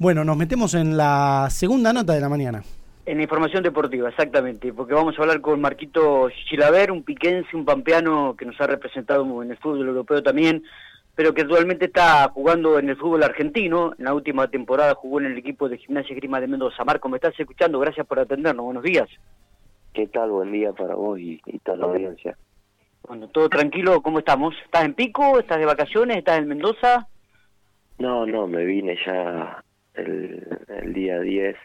Bueno, nos metemos en la segunda nota de la mañana. En la información deportiva, exactamente, porque vamos a hablar con Marquito Chilaver, un piquense, un pampeano que nos ha representado en el fútbol europeo también, pero que actualmente está jugando en el fútbol argentino. En la última temporada jugó en el equipo de Gimnasia Grima de Mendoza. Marco, me estás escuchando, gracias por atendernos, buenos días. ¿Qué tal? Buen día para vos y, toda la audiencia. Bueno, todo tranquilo, ¿cómo estamos? ¿Estás en Pico? ¿Estás de vacaciones? ¿Estás en Mendoza? No, no, me vine ya el, día 10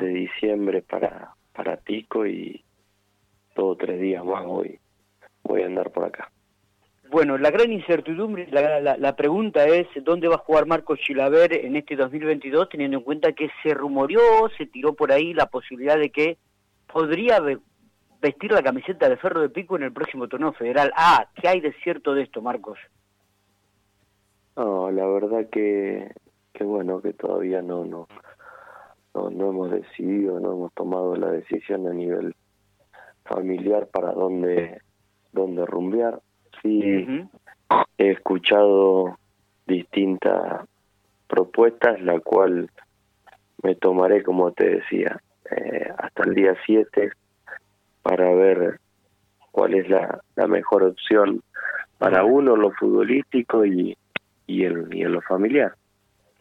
de diciembre para, para Pico y todo tres días más voy, voy a andar por acá. Bueno, la gran incertidumbre, la, la, pregunta es dónde va a jugar Marcos Chilaver en este 2022, teniendo en cuenta que se rumoreó, se tiró por ahí la posibilidad de que podría vestir la camiseta de Ferro de Pico en el próximo torneo federal. Ah, ¿qué hay de cierto de esto, Marcos? No, la verdad que que bueno que todavía no no no, hemos decidido no hemos tomado la decisión a nivel familiar para dónde dónde rumbear. Sí he escuchado distintas propuestas la cual me tomaré como te decía eh, hasta el día 7 para ver cuál es la, la mejor opción para uno lo futbolístico y y el y en lo familiar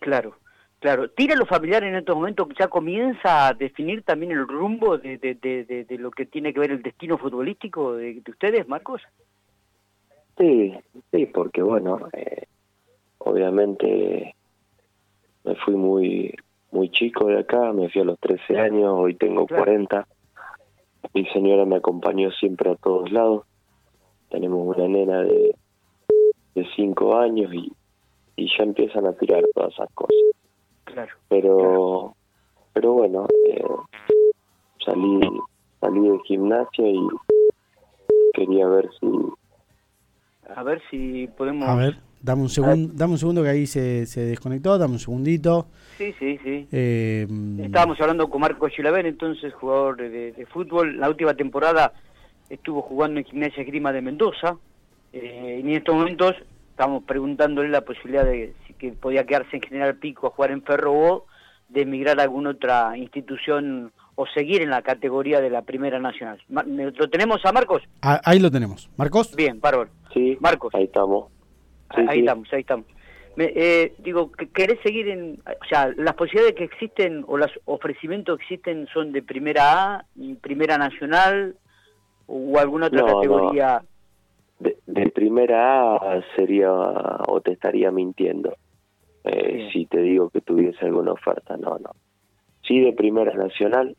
Claro, claro. ¿Tira lo familiar en estos momentos ya comienza a definir también el rumbo de, de, de, de lo que tiene que ver el destino futbolístico de, ustedes, Marcos? Sí, sí, porque bueno, eh, obviamente me fui muy muy chico de acá, me fui a los 13 años, hoy tengo 40. Mi señora me acompañó siempre a todos lados. Tenemos una nena de, de 5 años y, y ya empiezan a tirar todas esas cosas. Claro. Pero, pero bueno, eh, salí, salí de gimnasia y quería ver si... A ver si podemos... A ver, dame un, segundo dame un segundo que ahí se, se desconectó, dame un segundito. Sí, sí, sí. Eh, Estábamos hablando con Marco Chilaver, entonces jugador de, de, fútbol. La última temporada estuvo jugando en Gimnasia Grima de Mendoza. Eh, y en estos momentos estamos preguntándole la posibilidad de si que podía quedarse en General Pico a jugar en Ferro o de emigrar a alguna otra institución o seguir en la categoría de la Primera Nacional. ¿Lo tenemos a Marcos? Ah, ahí lo tenemos. ¿Marcos? Bien, bárbaro. Sí, Marcos. Ahí estamos. ahí estamos, ahí estamos. Me, eh, digo, ¿querés seguir en...? O sea, las posibilidades que existen o los ofrecimientos que existen son de Primera A, Primera Nacional o alguna otra categoría de, primera A sería o te estaría mintiendo eh, si te digo que tuviese alguna oferta, no, no. Sí de primera nacional.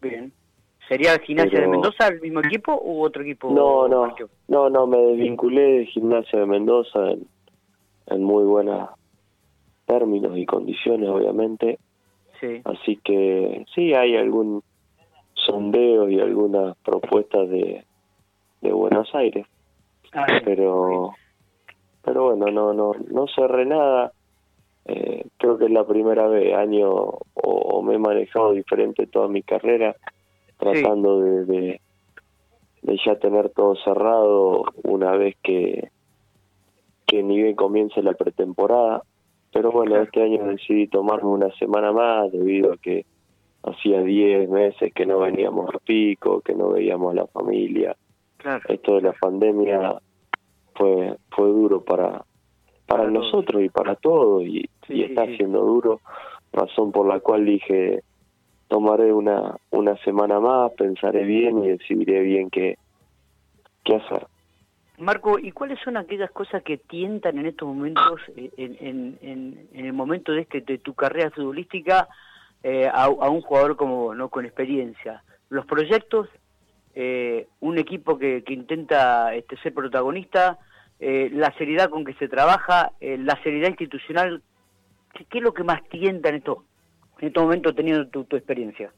Bien. ¿Sería Gimnasia de Mendoza el mismo equipo u otro equipo? No, no, no, no, me desvinculé de Gimnasia de Mendoza en, en muy buenos términos y condiciones, obviamente. Sí. Así que sí, hay algún sondeo y algunas propuestas de, de Buenos Aires. Ah, pero pero bueno no no no cerré nada. Eh, creo que es la primera vez año o, me he manejado diferente toda mi carrera tratando de, de, ya tener todo cerrado una vez que que ni bien comience la pretemporada. Pero bueno este año decidí tomarme una semana más debido a que hacía 10 meses que no veníamos a pico que no veíamos a la familia esto de la pandemia fue fue duro para para, nosotros y para todos y, está siendo duro razón por la cual dije tomaré una una semana más pensaré bien y decidiré bien qué qué hacer Marco, ¿y cuáles son aquellas cosas que tientan en estos momentos, en, en, en, el momento de, este, de tu carrera futbolística, eh, a, a, un jugador como no con experiencia? ¿Los proyectos, eh, un equipo que, que intenta este, ser protagonista, eh, la seriedad con que se trabaja, eh, la seriedad institucional, ¿qué, es lo que más tienta en esto, en estos momentos teniendo tu, tu experiencia?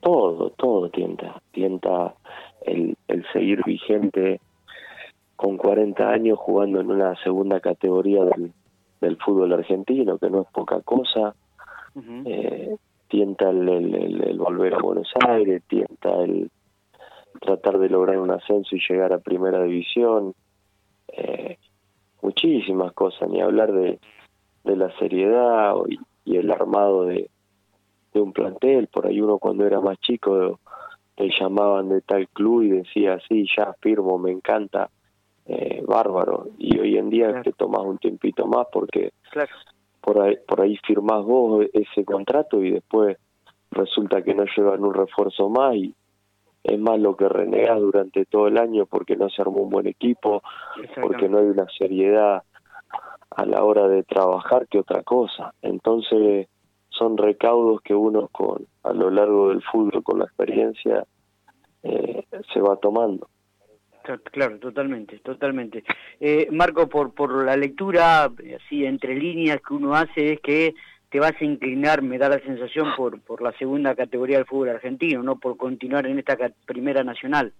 Todo, todo tienta, tienta el, el seguir vigente con 40 años jugando en una segunda categoría del, del fútbol argentino, que no es poca cosa, eh, tienta el, el, volver a Buenos Aires, tienta el, tratar de lograr un ascenso y llegar a primera división, eh, muchísimas cosas, ni hablar de, de la seriedad y, el, armado de, de un plantel, por ahí uno cuando era más chico te llamaban de tal club y decía, sí, ya firmo, me encanta, eh, bárbaro. Y hoy en día te tomas un tiempito más porque por, ahí, por ahí firmás vos ese contrato y después resulta que no llevan un refuerzo más y es más lo que renegas durante todo el año porque no se armó un buen equipo, porque no hay una seriedad a la hora de trabajar que otra cosa. Entonces son recaudos que uno con a lo largo del fútbol con la experiencia eh, se va tomando. Claro, totalmente, totalmente. Eh, Marco, por, por la lectura, así entre líneas que uno hace, es que te vas a inclinar, me da la sensación, por, por la segunda categoría del fútbol argentino, no por continuar en esta primera nacional.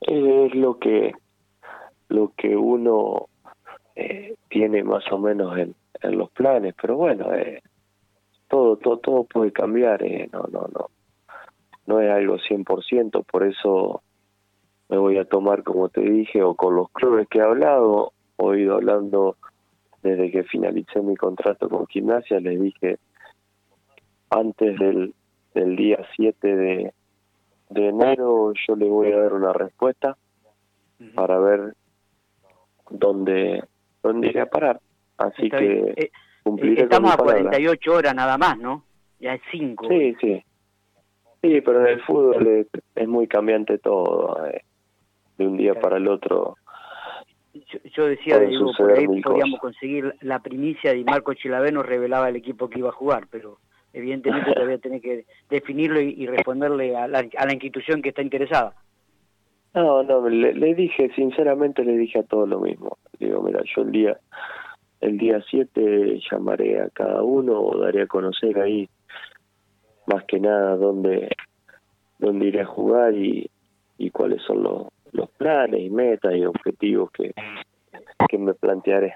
Es lo que, lo que uno eh, tiene más o menos en, en los planes, pero bueno, eh, todo, todo, todo puede cambiar, eh, no, no, no, no es algo 100%, por eso me voy a tomar, como te dije, o con los clubes que he hablado, he ido hablando desde que finalicé mi contrato con Gimnasia, les dije antes del, del día 7 de, de enero yo le voy a dar una respuesta para ver dónde, dónde iré a parar. Así que eh, cumpliré Estamos a 48 horas nada más, ¿no? Ya es 5. Sí, sí. Sí, pero en el fútbol es, muy cambiante todo. Eh, de un día para el otro yo, decía, digo, por ahí podíamos conseguir la primicia y Marco Chilavé nos revelaba el equipo que iba a jugar, pero evidentemente todavía tiene que definirlo y, responderle a la, a la, institución que está interesada. No, no, le, dije, sinceramente le dije a todos lo mismo. Digo, mira, yo el día el día 7 llamaré a cada uno o daré a conocer ahí más que nada dónde, dónde iré a jugar y, y cuáles son los, los planes y metas y objetivos que, que me plantearé.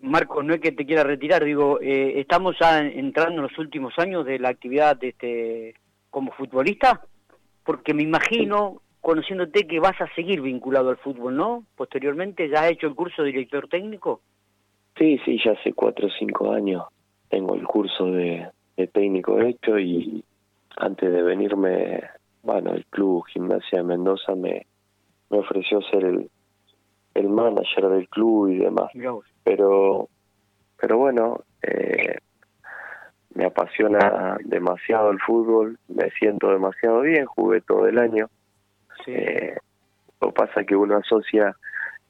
Marco, no es que te quiera retirar, digo, eh, estamos ya entrando en los últimos años de la actividad de este como futbolista, porque me imagino, conociéndote, que vas a seguir vinculado al fútbol, ¿no? Posteriormente, ¿ya has hecho el curso de director técnico? Sí, sí, ya hace cuatro o cinco años tengo el curso de, de técnico hecho y antes de venirme, bueno, el club Gimnasia de Mendoza me, me ofreció ser el, el manager del club y demás. Pero, pero bueno, eh, me apasiona demasiado el fútbol, me siento demasiado bien, jugué todo el año. Eh, lo pasa que uno asocia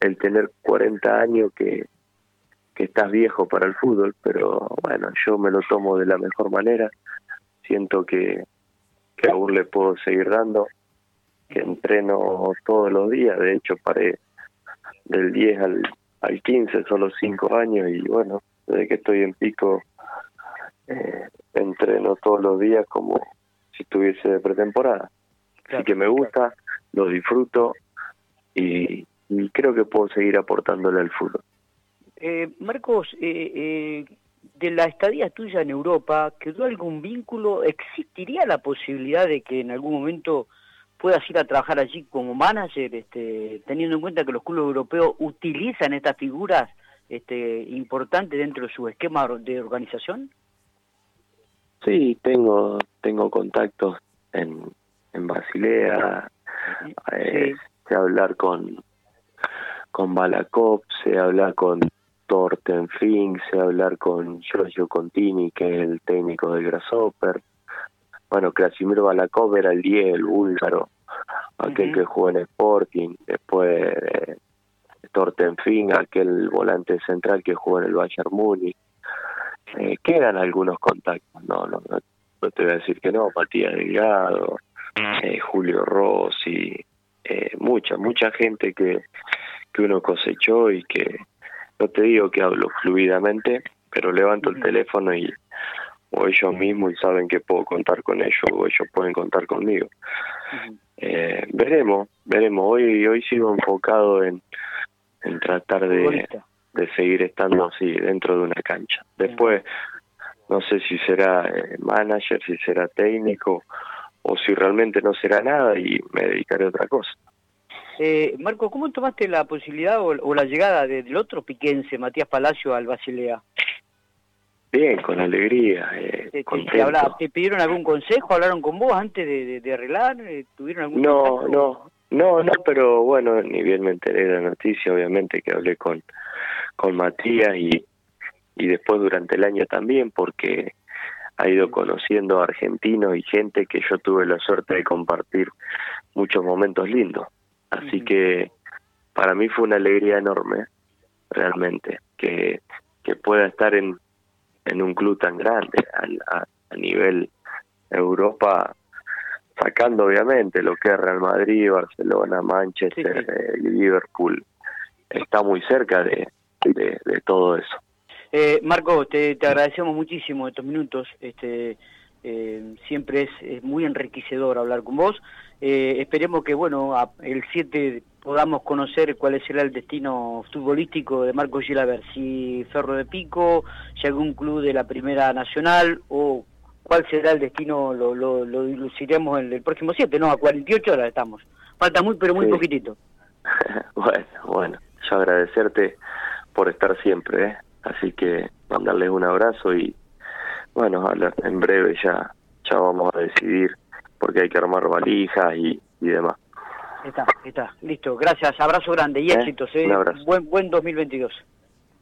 el tener 40 años que, que estás viejo para el fútbol, pero bueno, yo me lo tomo de la mejor manera, siento que, que aún le puedo seguir dando que entreno todos los días, de hecho paré del 10 al, al 15, solo 5 años y bueno, desde que estoy en pico eh, entreno todos los días como si estuviese de pretemporada. Así que me gusta, lo disfruto y, creo que puedo seguir aportándole al fútbol. Eh, Marcos, eh, eh, de la estadía tuya en Europa, ¿quedó algún vínculo? ¿Existiría la posibilidad de que en algún momento puedas ir a trabajar allí como manager, este, teniendo en cuenta que los clubes europeos utilizan estas figuras este, importantes dentro de su esquema de organización? Sí, tengo tengo contactos en, en Basilea, eh, sé hablar con con Balakov, sé hablar con Torten Fink, sé hablar con Giorgio Contini, que es el técnico del Grasshopper, bueno, Krasimir Balakov era el 10, el búlgaro, aquel que jugó en Sporting, después eh, Tortenfing, aquel volante central que jugó en el Bayern Múnich. Eh, quedan algunos contactos, no, no, no, te voy a decir que no, Matías Delgado, eh, Julio Rossi, eh, mucha, mucha gente que, que uno cosechó y que no te digo que hablo fluidamente, pero levanto el teléfono y o ellos mismos y saben que puedo contar con ellos o ellos pueden contar conmigo. eh, veremos, veremos. Hoy hoy sigo enfocado en, en tratar de, de seguir estando así dentro de una cancha. Después, no sé si será eh, manager, si será técnico o si realmente no será nada y me dedicaré a otra cosa. Eh, Marco, ¿cómo tomaste la posibilidad o, o la llegada del otro piquense, Matías Palacio, al Basilea? Bien, con alegría. Eh, te, te, pidieron algún consejo? ¿Hablaron con vos antes de, arreglar? ¿Tuvieron algún No, no, no, no, pero bueno, ni bien me enteré de la noticia, obviamente que hablé con, con Matías y, y después durante el año también, porque ha ido conociendo argentinos y gente que yo tuve la suerte de compartir muchos momentos lindos. Así que para mí fue una alegría enorme, realmente, que, que pueda estar en, en un club tan grande, a, a nivel Europa, sacando obviamente lo que es Real Madrid, Barcelona, Manchester, eh, Liverpool, está muy cerca de, de todo eso. Eh, Marco, te, te, agradecemos muchísimo estos minutos. Este, eh, siempre es, muy enriquecedor hablar con vos. Eh, esperemos que, bueno, el 7 podamos conocer cuál será el destino futbolístico de Marco Gilaver, si Ferro de Pico, si algún club de la Primera Nacional o cuál será el destino, lo, lo, lo diluciremos el, el próximo 7, no, a 48 horas estamos. Falta muy, pero muy poquitito. bueno, bueno, yo agradecerte por estar siempre, ¿eh? Así que mandarles un abrazo y bueno, en breve ya, ya vamos a decidir porque hay que armar valijas y, y demás. Está, está, listo. Gracias, abrazo grande y ¿Eh? éxitos. ¿eh? Un abrazo. Buen, buen 2022.